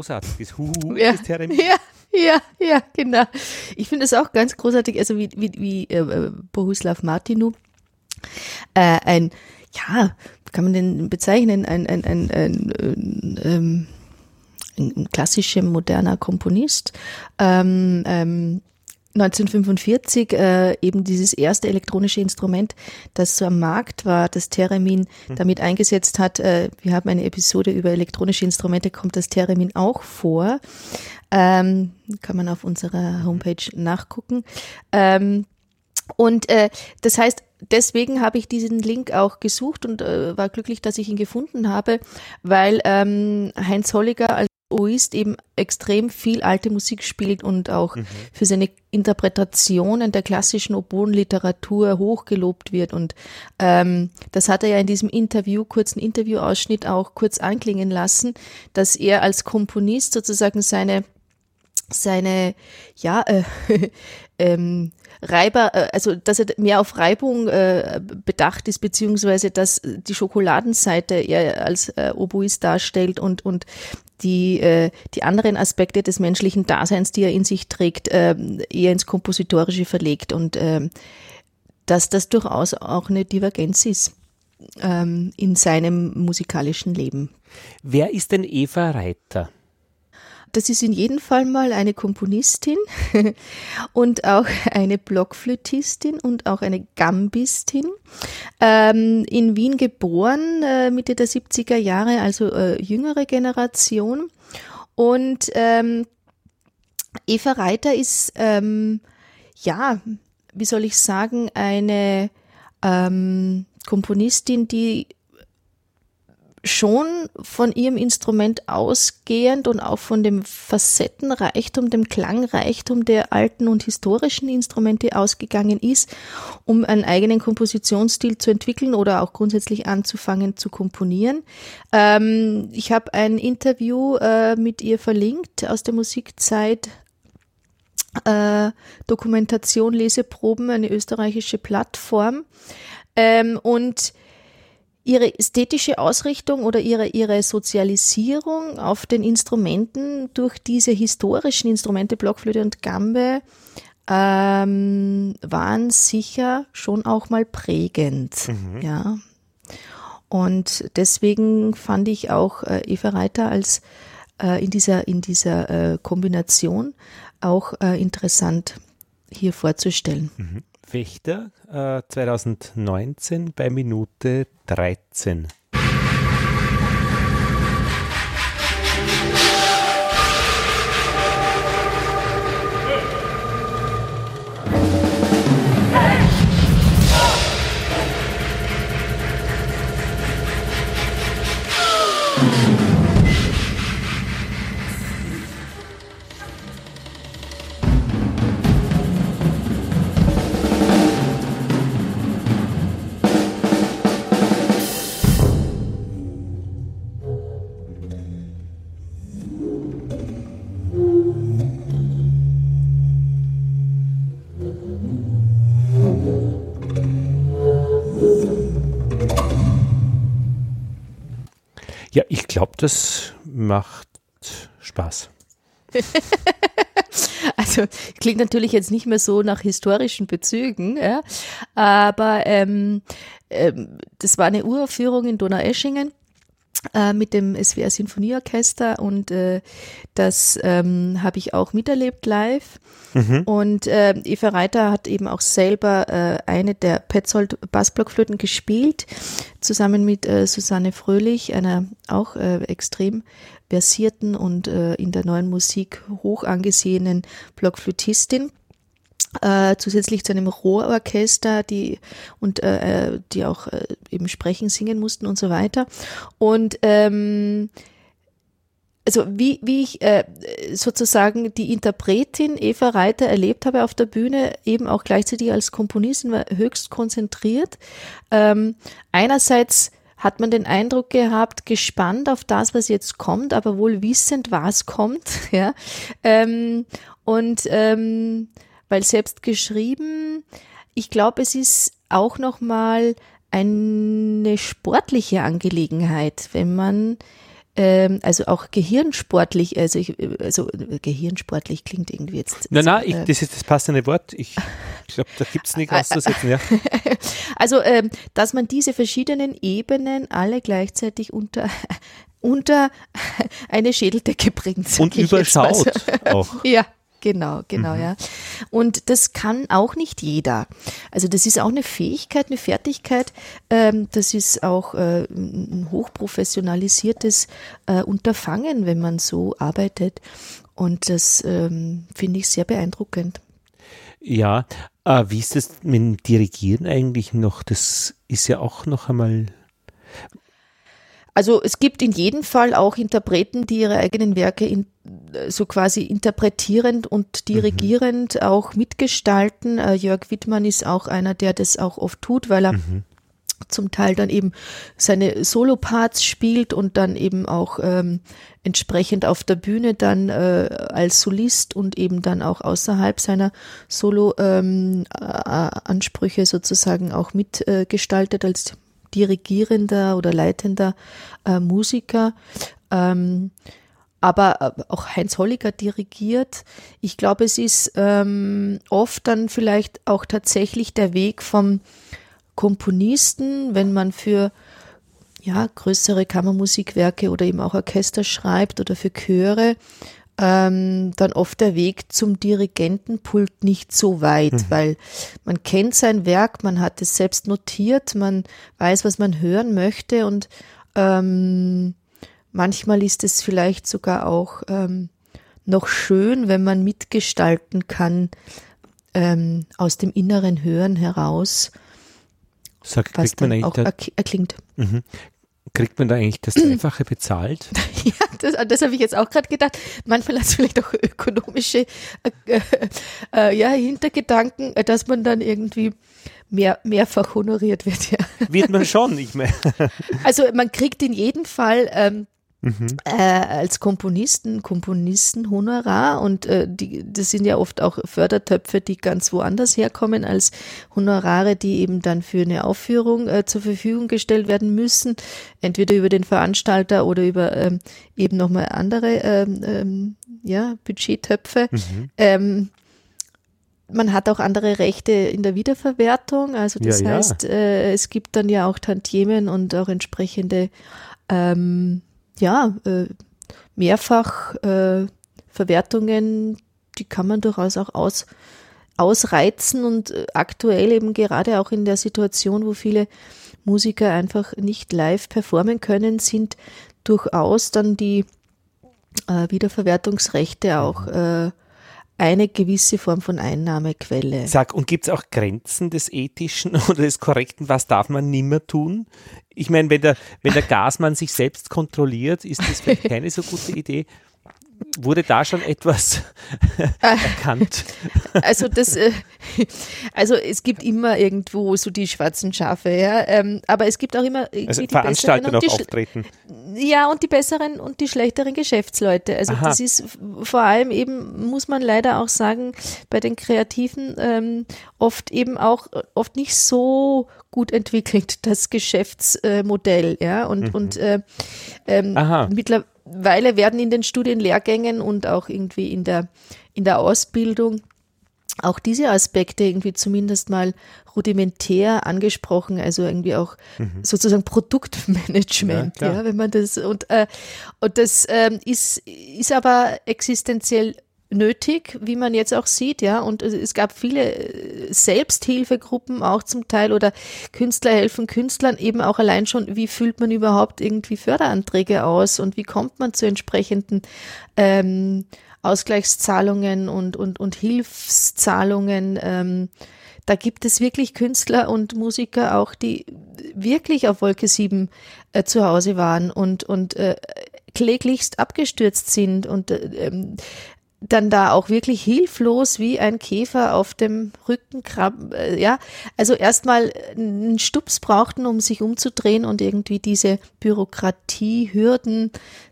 Okay. großartiges Huhu ja. ja, ja, ja, genau. Ich finde es auch ganz großartig, also wie, wie, wie äh, Bohuslav Martinu, äh, ein, ja, kann man den bezeichnen, ein, ein, ein, ein, ein, ähm, ein klassischer, moderner Komponist, ähm, ähm, 1945 äh, eben dieses erste elektronische Instrument, das so am Markt war, das Theremin mhm. damit eingesetzt hat. Äh, wir haben eine Episode über elektronische Instrumente, kommt das Theremin auch vor. Ähm, kann man auf unserer Homepage nachgucken. Ähm, und äh, das heißt, deswegen habe ich diesen Link auch gesucht und äh, war glücklich, dass ich ihn gefunden habe, weil ähm, Heinz Holliger Oist eben extrem viel alte Musik spielt und auch mhm. für seine Interpretationen der klassischen Oboenliteratur hochgelobt wird. Und ähm, das hat er ja in diesem Interview, kurzen Interviewausschnitt auch kurz anklingen lassen, dass er als Komponist sozusagen seine seine ja äh, ähm, Reiber, äh, also dass er mehr auf Reibung äh, bedacht ist, beziehungsweise dass die Schokoladenseite er als äh, Oboist darstellt und, und die, äh, die anderen Aspekte des menschlichen Daseins, die er in sich trägt, äh, eher ins Kompositorische verlegt und äh, dass das durchaus auch eine Divergenz ist ähm, in seinem musikalischen Leben. Wer ist denn Eva Reiter? Das ist in jedem Fall mal eine Komponistin und auch eine Blockflötistin und auch eine Gambistin. Ähm, in Wien geboren, äh, Mitte der 70er Jahre, also äh, jüngere Generation. Und ähm, Eva Reiter ist, ähm, ja, wie soll ich sagen, eine ähm, Komponistin, die schon von ihrem Instrument ausgehend und auch von dem Facettenreichtum, dem Klangreichtum der alten und historischen Instrumente ausgegangen ist, um einen eigenen Kompositionsstil zu entwickeln oder auch grundsätzlich anzufangen zu komponieren. Ähm, ich habe ein Interview äh, mit ihr verlinkt aus der Musikzeit äh, Dokumentation Leseproben, eine österreichische Plattform. Ähm, und ihre ästhetische Ausrichtung oder ihre, ihre Sozialisierung auf den Instrumenten durch diese historischen Instrumente Blockflöte und Gambe ähm, waren sicher schon auch mal prägend. Mhm. Ja. Und deswegen fand ich auch äh, Eva Reiter als äh, in dieser, in dieser äh, Kombination auch äh, interessant hier vorzustellen. Mhm. Wächter äh, 2019 bei Minute 13. das macht Spaß. also klingt natürlich jetzt nicht mehr so nach historischen Bezügen, ja, aber ähm, ähm, das war eine Uraufführung in Donaueschingen äh, mit dem SWR Sinfonieorchester und äh, das ähm, habe ich auch miterlebt live. Mhm. Und äh, Eva Reiter hat eben auch selber äh, eine der Petzold Bassblockflöten gespielt, zusammen mit äh, Susanne Fröhlich, einer auch äh, extrem versierten und äh, in der neuen Musik hoch angesehenen Blockflötistin äh, zusätzlich zu einem Rohrorchester, die und äh, äh, die auch äh, eben sprechen, singen mussten und so weiter. Und ähm, also wie, wie ich äh, sozusagen die Interpretin Eva Reiter erlebt habe auf der Bühne, eben auch gleichzeitig als Komponistin, war höchst konzentriert. Ähm, einerseits hat man den Eindruck gehabt, gespannt auf das, was jetzt kommt, aber wohl wissend, was kommt. Ja? Ähm, und ähm, weil selbst geschrieben, ich glaube, es ist auch nochmal eine sportliche Angelegenheit, wenn man ähm, also auch gehirnsportlich, also, ich, also gehirnsportlich klingt irgendwie jetzt. Nein, nein, ich, äh, das ist das passende Wort. Ich, ich glaube, da gibt es nichts auszusetzen. Ja. Also, ähm, dass man diese verschiedenen Ebenen alle gleichzeitig unter unter eine Schädeldecke bringt. Und überschaut auch. Ja, Genau, genau, mhm. ja. Und das kann auch nicht jeder. Also das ist auch eine Fähigkeit, eine Fertigkeit. Ähm, das ist auch äh, ein hochprofessionalisiertes äh, Unterfangen, wenn man so arbeitet. Und das ähm, finde ich sehr beeindruckend. Ja, äh, wie ist das mit dem Dirigieren eigentlich noch? Das ist ja auch noch einmal. Also es gibt in jedem Fall auch Interpreten, die ihre eigenen Werke in, so quasi interpretierend und dirigierend mhm. auch mitgestalten. Äh, Jörg Wittmann ist auch einer, der das auch oft tut, weil er mhm. zum Teil dann eben seine Soloparts spielt und dann eben auch ähm, entsprechend auf der Bühne dann äh, als Solist und eben dann auch außerhalb seiner Solo-Ansprüche ähm, sozusagen auch mitgestaltet äh, als dirigierender oder leitender äh, Musiker. Ähm, aber äh, auch Heinz Holliger dirigiert. Ich glaube, es ist ähm, oft dann vielleicht auch tatsächlich der Weg vom Komponisten, wenn man für ja, größere Kammermusikwerke oder eben auch Orchester schreibt oder für Chöre, ähm, dann oft der Weg zum Dirigentenpult nicht so weit, mhm. weil man kennt sein Werk, man hat es selbst notiert, man weiß, was man hören möchte und ähm, manchmal ist es vielleicht sogar auch ähm, noch schön, wenn man mitgestalten kann ähm, aus dem inneren Hören heraus. Sag, was dann auch erklingt. Mhm. Kriegt man da eigentlich das Dreifache bezahlt? ja, das, das habe ich jetzt auch gerade gedacht. Manchmal hat es vielleicht auch ökonomische äh, äh, ja, Hintergedanken, äh, dass man dann irgendwie mehr, mehrfach honoriert wird. Ja. Wird man schon, ich meine. Also man kriegt in jedem Fall ähm, Mhm. Äh, als Komponisten, Komponistenhonorar und äh, die, das sind ja oft auch Fördertöpfe, die ganz woanders herkommen als Honorare, die eben dann für eine Aufführung äh, zur Verfügung gestellt werden müssen, entweder über den Veranstalter oder über ähm, eben nochmal andere ähm, ähm, ja, Budgettöpfe. Mhm. Ähm, man hat auch andere Rechte in der Wiederverwertung, also das ja, heißt, ja. Äh, es gibt dann ja auch Tantiemen und auch entsprechende ähm, ja, äh, mehrfach äh, Verwertungen, die kann man durchaus auch aus, ausreizen und äh, aktuell eben gerade auch in der Situation, wo viele Musiker einfach nicht live performen können, sind durchaus dann die äh, Wiederverwertungsrechte auch äh, eine gewisse Form von Einnahmequelle. Sag, und gibt es auch Grenzen des Ethischen oder des Korrekten? Was darf man nimmer tun? Ich meine, wenn der, wenn der Gasmann sich selbst kontrolliert, ist das vielleicht keine so gute Idee wurde da schon etwas erkannt? Also das, äh, also es gibt immer irgendwo so die schwarzen Schafe, ja. Ähm, aber es gibt auch immer also die Veranstalter noch auftreten. Ja, und die besseren und die schlechteren Geschäftsleute. Also Aha. das ist vor allem eben, muss man leider auch sagen, bei den Kreativen ähm, oft eben auch oft nicht so gut entwickelt, das Geschäftsmodell, ja. Und, mhm. und äh, ähm, mittlerweile Weile werden in den Studienlehrgängen und auch irgendwie in der, in der Ausbildung auch diese Aspekte irgendwie zumindest mal rudimentär angesprochen, also irgendwie auch mhm. sozusagen Produktmanagement, ja, ja, wenn man das und, äh, und das ähm, ist, ist aber existenziell nötig, wie man jetzt auch sieht, ja. Und es gab viele äh, Selbsthilfegruppen auch zum Teil oder Künstler helfen Künstlern eben auch allein schon, wie füllt man überhaupt irgendwie Förderanträge aus und wie kommt man zu entsprechenden ähm, Ausgleichszahlungen und, und, und Hilfszahlungen. Ähm, da gibt es wirklich Künstler und Musiker auch, die wirklich auf Wolke 7 äh, zu Hause waren und, und äh, kläglichst abgestürzt sind und äh, ähm, dann da auch wirklich hilflos wie ein Käfer auf dem Rücken äh, ja, also erstmal einen Stups brauchten, um sich umzudrehen und irgendwie diese Bürokratiehürden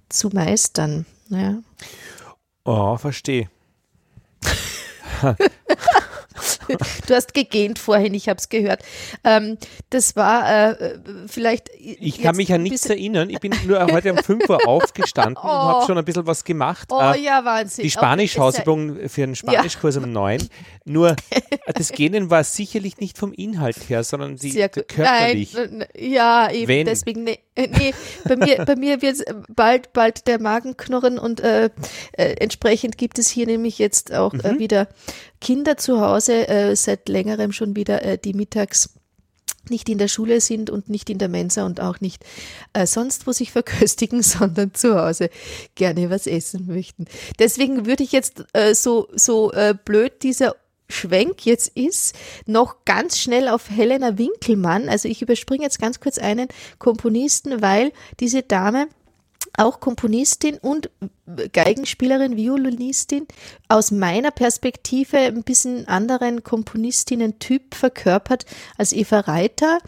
zu meistern. Ja. Oh, verstehe. du hast gegähnt vorhin, ich habe es gehört. Ähm, das war äh, vielleicht. Ich kann mich an nichts erinnern. Ich bin nur heute um 5 Uhr aufgestanden oh. und habe schon ein bisschen was gemacht. Oh äh, ja, Wahnsinn. Die Spanisch-Hausübung für einen Spanischkurs ja. um 9. Nur das Gähnen war sicherlich nicht vom Inhalt her, sondern die, körperlich. Nein, ja, eben wenn, deswegen. Ne, nee, bei mir, bei mir wird bald, bald der Magen knurren und äh, äh, entsprechend gibt es hier nämlich jetzt auch äh, mhm. äh, wieder Kinder zu Hause, äh, seit längerem schon wieder, äh, die mittags nicht in der Schule sind und nicht in der Mensa und auch nicht äh, sonst wo sich verköstigen, sondern zu Hause gerne was essen möchten. Deswegen würde ich jetzt äh, so, so äh, blöd dieser Schwenk jetzt ist, noch ganz schnell auf Helena Winkelmann. Also ich überspringe jetzt ganz kurz einen Komponisten, weil diese Dame auch Komponistin und Geigenspielerin, Violinistin, aus meiner Perspektive ein bisschen anderen Komponistinnen-Typ verkörpert als Eva Reiter.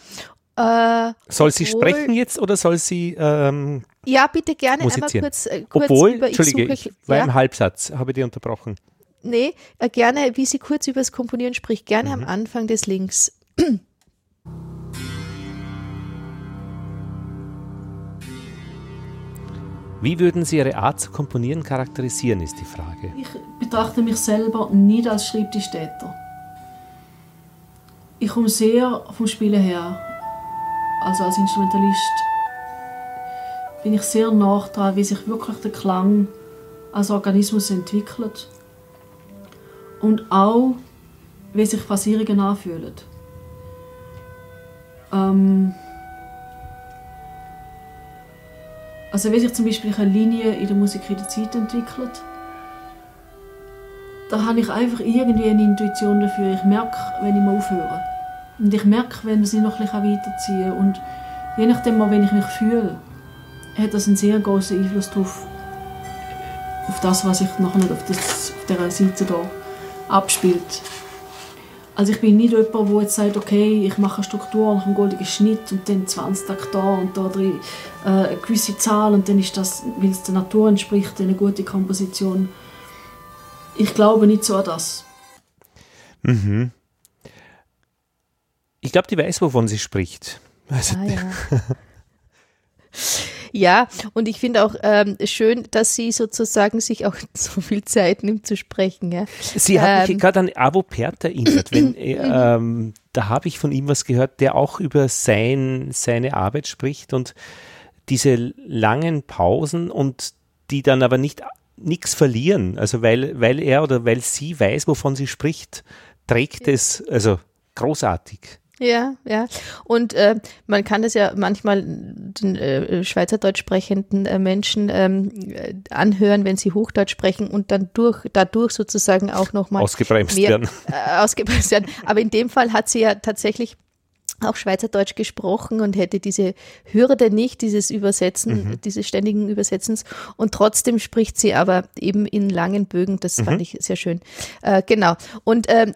Äh, soll sie obwohl, sprechen jetzt oder soll sie ähm, Ja, bitte gerne einmal kurz, äh, kurz obwohl, über Entschuldige, ich, suche, ich war ja. im Halbsatz, habe ich dir unterbrochen. Nee, äh, gerne, wie sie kurz über das Komponieren spricht, gerne mhm. am Anfang des Links. Wie würden Sie Ihre Art zu komponieren charakterisieren, ist die Frage. Ich betrachte mich selber nicht als Schreibtischtäter. Ich komme sehr vom Spielen her. Also als Instrumentalist bin ich sehr nah daran, wie sich wirklich der Klang als Organismus entwickelt. Und auch, wie sich Phrasierungen anfühlen. Ähm, Also wie sich zum Beispiel eine Linie in der Musik in der Zeit entwickelt, da habe ich einfach irgendwie eine Intuition dafür. Ich merke, wenn ich mal aufhöre. Und ich merke, wenn ich noch ein bisschen. Und je nachdem, wenn ich mich fühle, hat das einen sehr großen Einfluss darauf, auf das, was sich nachher auf, das, auf dieser Seite hier abspielt. Also ich bin nicht jemand, der jetzt sagt, okay, ich mache eine Struktur nach einem goldenen Schnitt und dann 20 Tage da und da drin äh, eine gewisse Zahl und dann ist das, weil es der Natur entspricht, eine gute Komposition. Ich glaube nicht so an das. Mhm. Ich glaube, die weiß, wovon sie spricht. Also, ah, ja. Ja, und ich finde auch ähm, schön, dass sie sozusagen sich auch so viel Zeit nimmt zu sprechen. Ja. Sie hat mich ähm, gerade an Avo Pert erinnert. Wenn, äh, ähm, da habe ich von ihm was gehört, der auch über sein, seine Arbeit spricht und diese langen Pausen und die dann aber nicht nichts verlieren. Also weil, weil er oder weil sie weiß, wovon sie spricht, trägt es also großartig. Ja, ja. Und äh, man kann es ja manchmal den äh, Schweizerdeutsch sprechenden äh, Menschen ähm, äh, anhören, wenn sie Hochdeutsch sprechen und dann durch, dadurch sozusagen auch nochmal ausgebremst mehr, werden. Äh, ausgebremst werden. Aber in dem Fall hat sie ja tatsächlich auch Schweizerdeutsch gesprochen und hätte diese Hürde nicht, dieses Übersetzen, mhm. dieses ständigen Übersetzens. Und trotzdem spricht sie aber eben in langen Bögen. Das mhm. fand ich sehr schön. Äh, genau. Und ähm,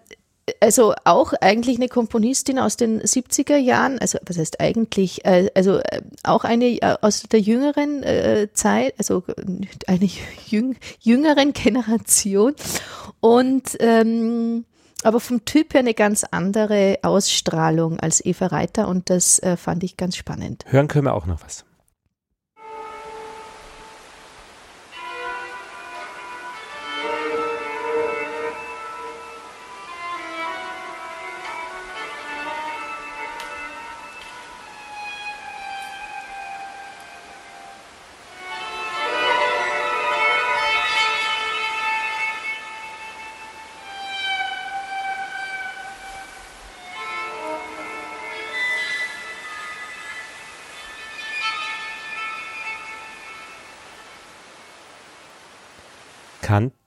also auch eigentlich eine Komponistin aus den 70er Jahren, also was heißt eigentlich, äh, also äh, auch eine äh, aus der jüngeren Zeit, also eine jüng, jüngeren Generation und ähm, aber vom Typ her eine ganz andere Ausstrahlung als Eva Reiter und das äh, fand ich ganz spannend. Hören können wir auch noch was.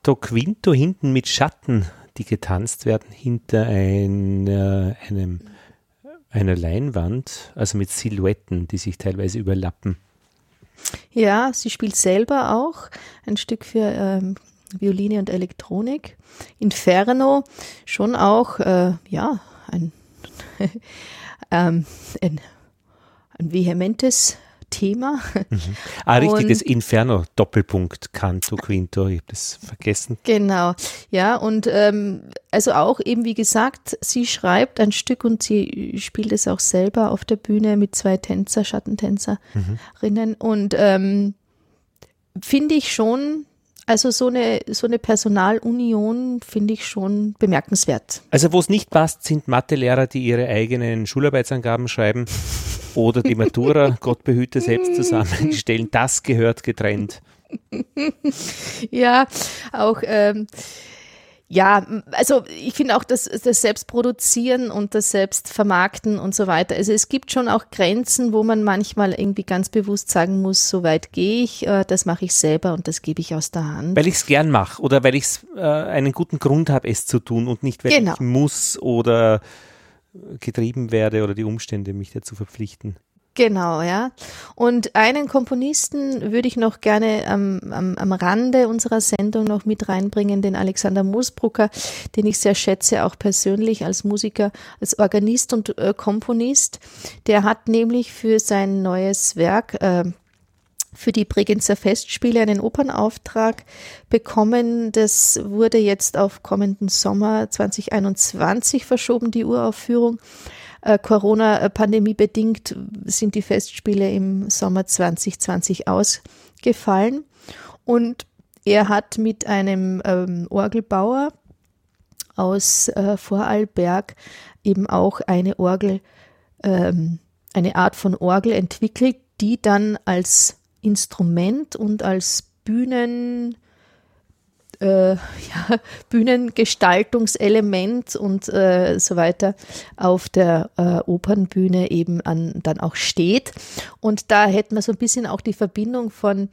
Canto Quinto hinten mit Schatten, die getanzt werden hinter ein, äh, einem, einer Leinwand, also mit Silhouetten, die sich teilweise überlappen. Ja, sie spielt selber auch ein Stück für ähm, Violine und Elektronik. Inferno schon auch, äh, ja, ein, ähm, ein, ein vehementes Thema. Mhm. Ah, richtiges Inferno, Doppelpunkt, Canto, Quinto, ich habe das vergessen. Genau, ja, und ähm, also auch eben, wie gesagt, sie schreibt ein Stück und sie spielt es auch selber auf der Bühne mit zwei Tänzer, Schattentänzerinnen mhm. und ähm, finde ich schon also so eine, so eine Personalunion finde ich schon bemerkenswert. Also wo es nicht passt, sind Mathelehrer, die ihre eigenen Schularbeitsangaben schreiben oder die Matura, Gott behüte, selbst zusammenstellen. Das gehört getrennt. ja, auch ähm, ja, also ich finde auch das, das Selbstproduzieren und das Selbstvermarkten und so weiter. Also es gibt schon auch Grenzen, wo man manchmal irgendwie ganz bewusst sagen muss, so weit gehe ich, äh, das mache ich selber und das gebe ich aus der Hand. Weil ich es gern mache oder weil ich äh, einen guten Grund habe, es zu tun und nicht, weil genau. ich muss oder getrieben werde oder die Umstände mich dazu verpflichten. Genau, ja. Und einen Komponisten würde ich noch gerne am, am, am Rande unserer Sendung noch mit reinbringen, den Alexander Moosbrucker, den ich sehr schätze, auch persönlich als Musiker, als Organist und äh, Komponist. Der hat nämlich für sein neues Werk, äh, für die Bregenzer Festspiele einen Opernauftrag bekommen. Das wurde jetzt auf kommenden Sommer 2021 verschoben, die Uraufführung. Äh, Corona-Pandemie bedingt sind die Festspiele im Sommer 2020 ausgefallen. Und er hat mit einem ähm, Orgelbauer aus äh, Vorarlberg eben auch eine Orgel, ähm, eine Art von Orgel entwickelt, die dann als Instrument und als Bühnen äh, ja, Bühnengestaltungselement und äh, so weiter auf der äh, Opernbühne eben an, dann auch steht. Und da hätten wir so ein bisschen auch die Verbindung von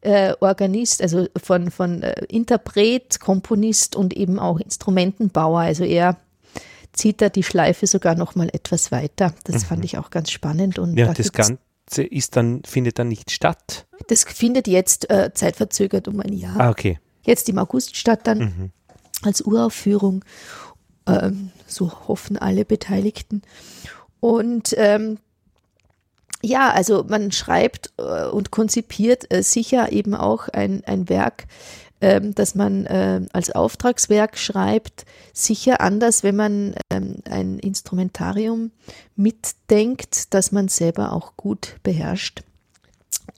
äh, Organist, also von, von äh, Interpret, Komponist und eben auch Instrumentenbauer. Also er zieht da die Schleife sogar noch mal etwas weiter. Das mhm. fand ich auch ganz spannend. Und ja, das Ganze ist dann, findet dann nicht statt. Das findet jetzt äh, zeitverzögert um ein Jahr. Ah, okay jetzt im August statt dann mhm. als Uraufführung. Ähm, so hoffen alle Beteiligten. Und ähm, ja, also man schreibt äh, und konzipiert äh, sicher eben auch ein, ein Werk, ähm, das man äh, als Auftragswerk schreibt, sicher anders, wenn man ähm, ein Instrumentarium mitdenkt, das man selber auch gut beherrscht.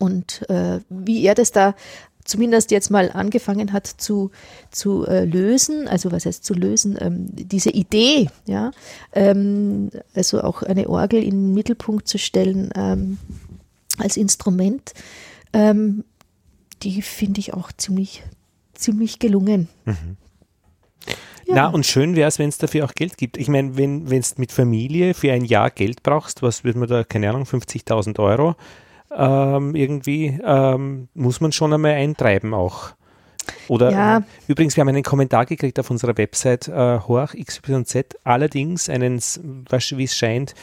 Und äh, wie er das da zumindest jetzt mal angefangen hat zu, zu äh, lösen, also was heißt zu lösen, ähm, diese Idee, ja, ähm, also auch eine Orgel in den Mittelpunkt zu stellen ähm, als Instrument, ähm, die finde ich auch ziemlich, ziemlich gelungen. Mhm. Ja. Na, und schön wäre es, wenn es dafür auch Geld gibt. Ich meine, wenn du mit Familie für ein Jahr Geld brauchst, was wird man da, keine Ahnung, 50.000 Euro, ähm, irgendwie ähm, muss man schon einmal eintreiben auch. Oder ja. äh, übrigens, wir haben einen Kommentar gekriegt auf unserer Website äh, Horch XYZ, allerdings einen, wie es scheint,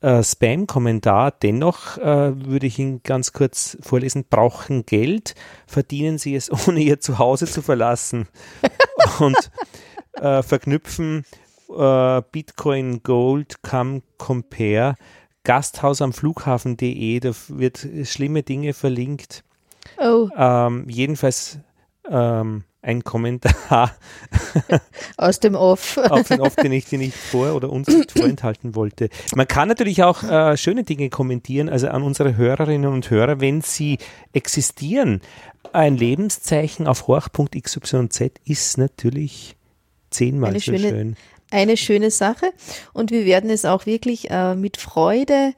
äh, Spam-Kommentar. Dennoch äh, würde ich ihn ganz kurz vorlesen. Brauchen Geld, verdienen sie es, ohne ihr Zuhause zu verlassen und äh, verknüpfen äh, Bitcoin, Gold, Come Compare Gasthaus am Flughafen.de, da wird schlimme Dinge verlinkt. Oh. Ähm, jedenfalls ähm, ein Kommentar aus dem Off. Aus dem Off, den ich dir nicht vor oder uns nicht vorenthalten wollte. Man kann natürlich auch äh, schöne Dinge kommentieren, also an unsere Hörerinnen und Hörer, wenn sie existieren. Ein Lebenszeichen auf horch.xyz ist natürlich zehnmal Eine so schöne, schön eine schöne Sache und wir werden es auch wirklich äh, mit Freude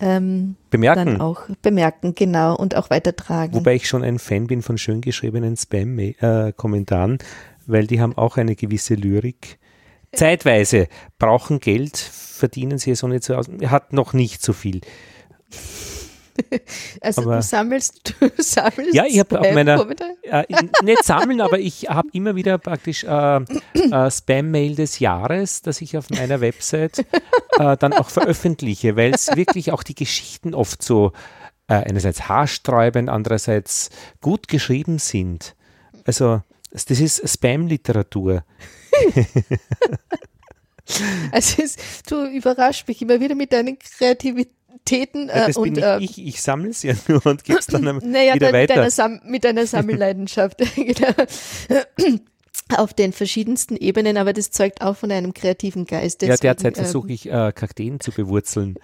ähm, bemerken. Dann auch bemerken, genau, und auch weitertragen. Wobei ich schon ein Fan bin von schön geschriebenen Spam-Kommentaren, weil die haben auch eine gewisse Lyrik. Zeitweise brauchen Geld, verdienen sie es auch nicht so aus. Hat noch nicht so viel. Also aber, du sammelst, du sammelst. Ja, ich habe auf meiner, äh, nicht sammeln, aber ich habe immer wieder praktisch äh, äh, Spam-Mail des Jahres, das ich auf meiner Website äh, dann auch veröffentliche, weil es wirklich auch die Geschichten oft so äh, einerseits haarsträubend, andererseits gut geschrieben sind. Also das ist Spam-Literatur. Also es, du überraschst mich immer wieder mit deinen Kreativität Täten. Äh, das und, bin äh, ich, ich sammle es ja nur und gebe es dann naja, wieder dann weiter. Mit einer, mit einer Sammelleidenschaft. genau. Auf den verschiedensten Ebenen, aber das zeugt auch von einem kreativen Geist. Deswegen, ja, derzeit ähm, versuche ich, äh, Kakteen zu bewurzeln.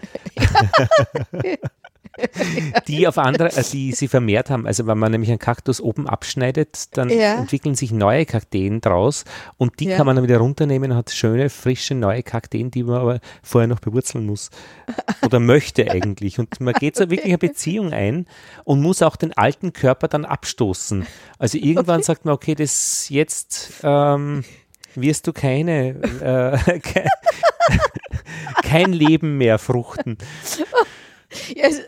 die auf andere, äh, die sie vermehrt haben. Also wenn man nämlich einen Kaktus oben abschneidet, dann ja. entwickeln sich neue Kakteen draus und die ja. kann man dann wieder runternehmen und hat schöne, frische, neue Kakteen, die man aber vorher noch bewurzeln muss. Oder möchte eigentlich. Und man geht so wirklich eine Beziehung ein und muss auch den alten Körper dann abstoßen. Also irgendwann sagt man, okay, das jetzt ähm, wirst du keine, äh, kein, kein Leben mehr fruchten. Ja, es,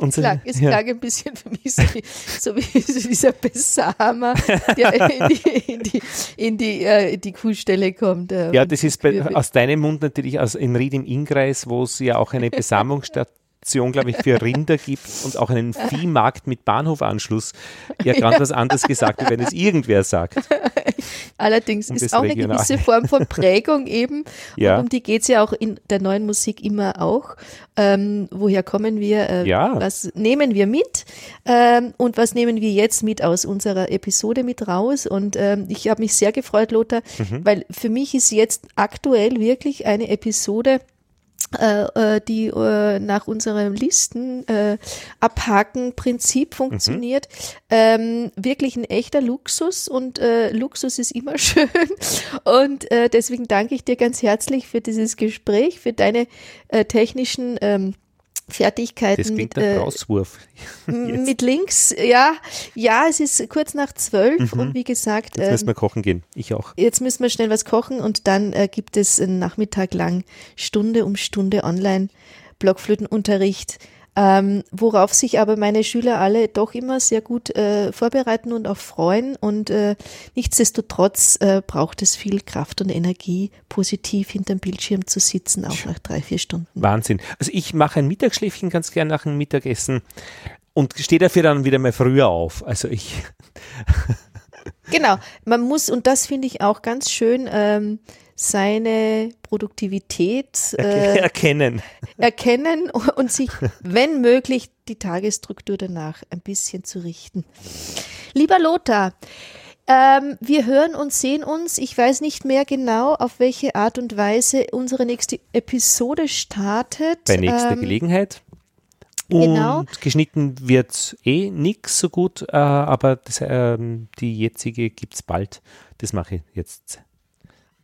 es, klang, es ja. klang ein bisschen für mich so wie, so wie so dieser Besamer, der in die, in die, in die, äh, die Kuhstelle kommt. Äh, ja, das ist bei, aus deinem Mund natürlich aus, in Ried im Innkreis, wo es ja auch eine Besamungsstadt Option, glaube ich, für Rinder gibt und auch einen Viehmarkt mit Bahnhofanschluss, ja ganz was anderes gesagt, wenn es irgendwer sagt. Allerdings um ist auch regional. eine gewisse Form von Prägung eben. Ja. um die geht es ja auch in der neuen Musik immer auch. Ähm, woher kommen wir? Äh, ja. Was nehmen wir mit? Ähm, und was nehmen wir jetzt mit aus unserer Episode mit raus? Und ähm, ich habe mich sehr gefreut, Lothar, mhm. weil für mich ist jetzt aktuell wirklich eine Episode, äh, äh, die äh, nach unserem Listen äh, abhaken Prinzip funktioniert. Mhm. Ähm, wirklich ein echter Luxus und äh, Luxus ist immer schön. Und äh, deswegen danke ich dir ganz herzlich für dieses Gespräch, für deine äh, technischen ähm, Fertigkeiten. Das klingt mit, äh, Rauswurf. mit Links, ja, ja, es ist kurz nach zwölf mhm. und wie gesagt. Jetzt müssen wir ähm, kochen gehen, ich auch. Jetzt müssen wir schnell was kochen und dann äh, gibt es einen Nachmittag lang Stunde um Stunde online Blockflötenunterricht ähm, worauf sich aber meine Schüler alle doch immer sehr gut äh, vorbereiten und auch freuen. Und äh, nichtsdestotrotz äh, braucht es viel Kraft und Energie, positiv hinterm Bildschirm zu sitzen, auch nach drei, vier Stunden. Wahnsinn. Also ich mache ein Mittagsschläfchen ganz gern nach dem Mittagessen und stehe dafür dann wieder mal früher auf. Also ich. genau, man muss, und das finde ich auch ganz schön, ähm, seine Produktivität äh, erkennen. erkennen und sich, wenn möglich, die Tagesstruktur danach ein bisschen zu richten. Lieber Lothar, ähm, wir hören und sehen uns. Ich weiß nicht mehr genau, auf welche Art und Weise unsere nächste Episode startet. Bei nächster ähm, Gelegenheit. Und genau. geschnitten wird eh nix so gut, äh, aber das, äh, die jetzige gibt es bald. Das mache ich jetzt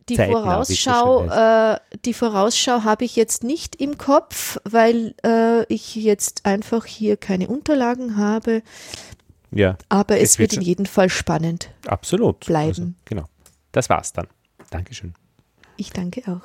die Vorausschau, äh, die Vorausschau habe ich jetzt nicht im Kopf, weil äh, ich jetzt einfach hier keine Unterlagen habe. Ja. Aber es, es wird, wird in jedem Fall spannend. Absolut. Bleiben. Also, genau. Das war's dann. Dankeschön. Ich danke auch.